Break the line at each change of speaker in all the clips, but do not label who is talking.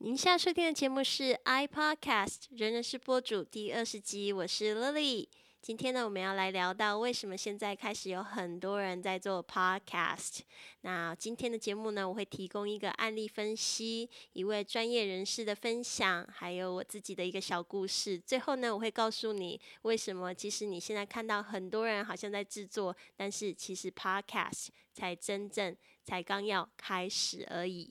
您现在收听的节目是 iPodcast 人人是播主第二十集，我是 Lily。今天呢，我们要来聊到为什么现在开始有很多人在做 podcast。那今天的节目呢，我会提供一个案例分析，一位专业人士的分享，还有我自己的一个小故事。最后呢，我会告诉你为什么，其实你现在看到很多人好像在制作，但是其实 podcast 才真正才刚要开始而已。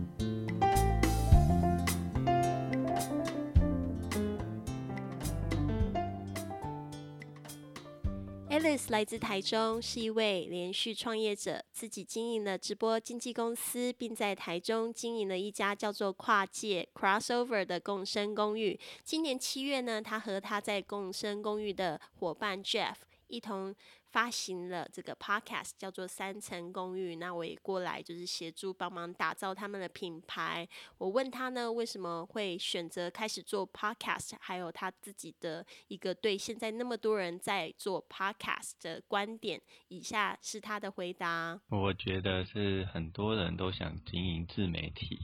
Alice 来自台中，是一位连续创业者，自己经营了直播经纪公司，并在台中经营了一家叫做跨界 Crossover 的共生公寓。今年七月呢，他和他在共生公寓的伙伴 Jeff 一同。发行了这个 podcast，叫做《三层公寓》。那我也过来，就是协助帮忙打造他们的品牌。我问他呢，为什么会选择开始做 podcast，还有他自己的一个对现在那么多人在做 podcast 的观点。以下是他的回答：
我觉得是很多人都想经营自媒体，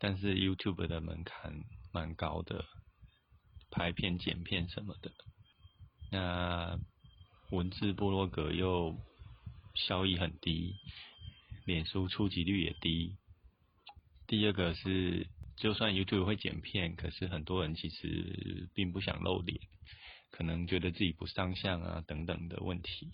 但是 YouTube 的门槛蛮高的，拍片、剪片什么的。那文字部落格又效益很低，脸书触及率也低。第二个是，就算 YouTube 会剪片，可是很多人其实并不想露脸，可能觉得自己不上相啊等等的问题。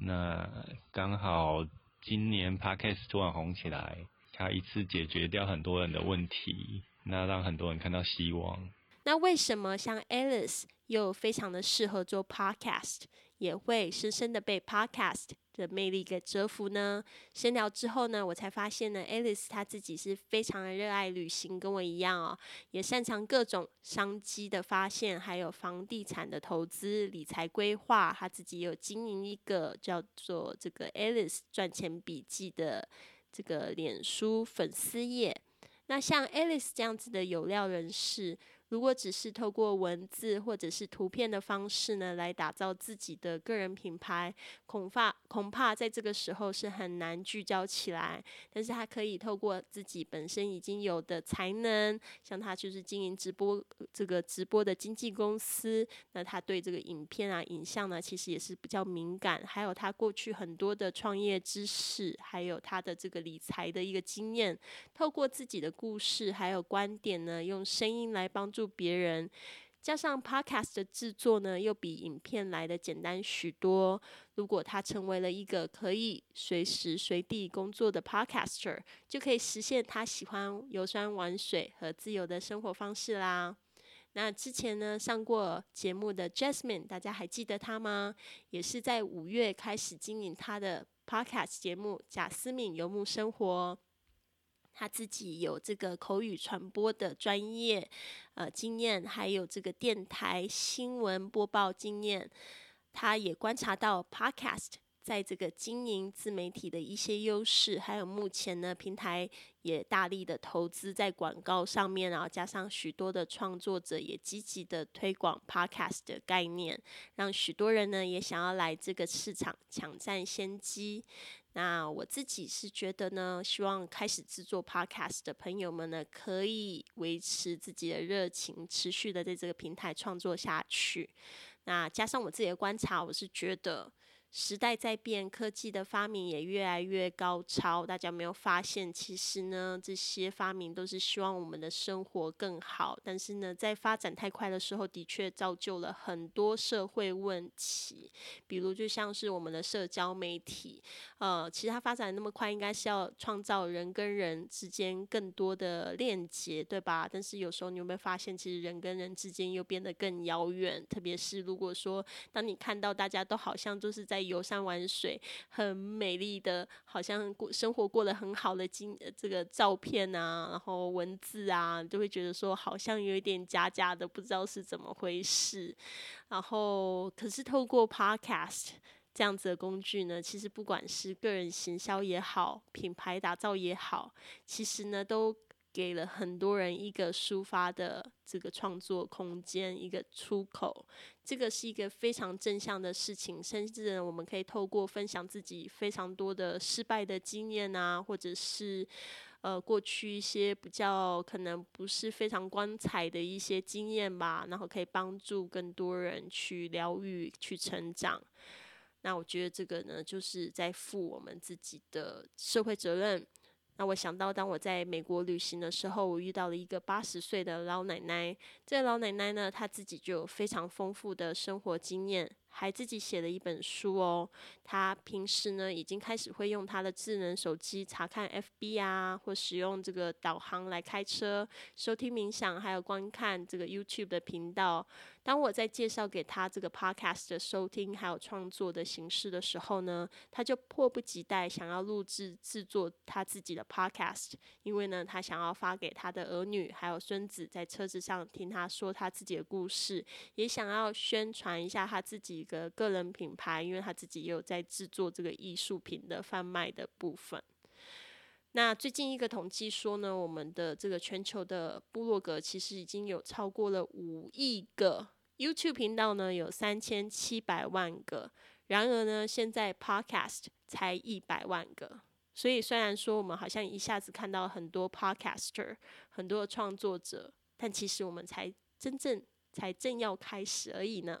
那刚好今年 Podcast 突然红起来，它一次解决掉很多人的问题，那让很多人看到希望。
那为什么像 Alice？又非常的适合做 podcast，也会深深的被 podcast 的魅力给折服呢。深聊之后呢，我才发现呢，Alice 她自己是非常的热爱旅行，跟我一样哦，也擅长各种商机的发现，还有房地产的投资理财规划。她自己有经营一个叫做这个 Alice 赚钱笔记的这个脸书粉丝页。那像 Alice 这样子的有料人士。如果只是透过文字或者是图片的方式呢，来打造自己的个人品牌，恐怕恐怕在这个时候是很难聚焦起来。但是他可以透过自己本身已经有的才能，像他就是经营直播这个直播的经纪公司，那他对这个影片啊、影像呢，其实也是比较敏感。还有他过去很多的创业知识，还有他的这个理财的一个经验，透过自己的故事还有观点呢，用声音来帮助。助别人，加上 podcast 的制作呢，又比影片来的简单许多。如果他成为了一个可以随时随地工作的 podcaster，就可以实现他喜欢游山玩水和自由的生活方式啦。那之前呢上过节目的 Jasmine，大家还记得他吗？也是在五月开始经营他的 podcast 节目《贾思敏游牧生活》。他自己有这个口语传播的专业呃经验，还有这个电台新闻播报经验。他也观察到 Podcast 在这个经营自媒体的一些优势，还有目前呢平台也大力的投资在广告上面，然后加上许多的创作者也积极的推广 Podcast 的概念，让许多人呢也想要来这个市场抢占先机。那我自己是觉得呢，希望开始制作 podcast 的朋友们呢，可以维持自己的热情，持续的在这个平台创作下去。那加上我自己的观察，我是觉得。时代在变，科技的发明也越来越高超。大家没有发现，其实呢，这些发明都是希望我们的生活更好。但是呢，在发展太快的时候，的确造就了很多社会问题。比如，就像是我们的社交媒体，呃，其实它发展那么快，应该是要创造人跟人之间更多的链接，对吧？但是有时候你有没有发现，其实人跟人之间又变得更遥远？特别是如果说，当你看到大家都好像都是在游山玩水，很美丽的，好像过生活过得很好的经这个照片啊，然后文字啊，就会觉得说好像有一点假假的，不知道是怎么回事。然后可是透过 Podcast。这样子的工具呢，其实不管是个人行销也好，品牌打造也好，其实呢都给了很多人一个抒发的这个创作空间，一个出口。这个是一个非常正向的事情，甚至，我们可以透过分享自己非常多的失败的经验啊，或者是呃过去一些比较可能不是非常光彩的一些经验吧，然后可以帮助更多人去疗愈、去成长。那我觉得这个呢，就是在负我们自己的社会责任。那我想到，当我在美国旅行的时候，我遇到了一个八十岁的老奶奶。这个老奶奶呢，她自己就有非常丰富的生活经验。还自己写了一本书哦。她平时呢，已经开始会用她的智能手机查看 FB 啊，或使用这个导航来开车、收听冥想，还有观看这个 YouTube 的频道。当我在介绍给他这个 Podcast 的收听还有创作的形式的时候呢，他就迫不及待想要录制制作他自己的 Podcast，因为呢，他想要发给他的儿女还有孙子在车子上听他说他自己的故事，也想要宣传一下他自己。的个人品牌，因为他自己也有在制作这个艺术品的贩卖的部分。那最近一个统计说呢，我们的这个全球的部落格其实已经有超过了五亿个，YouTube 频道呢有三千七百万个。然而呢，现在 Podcast 才一百万个。所以虽然说我们好像一下子看到很多 Podcaster，很多的创作者，但其实我们才真正才正要开始而已呢。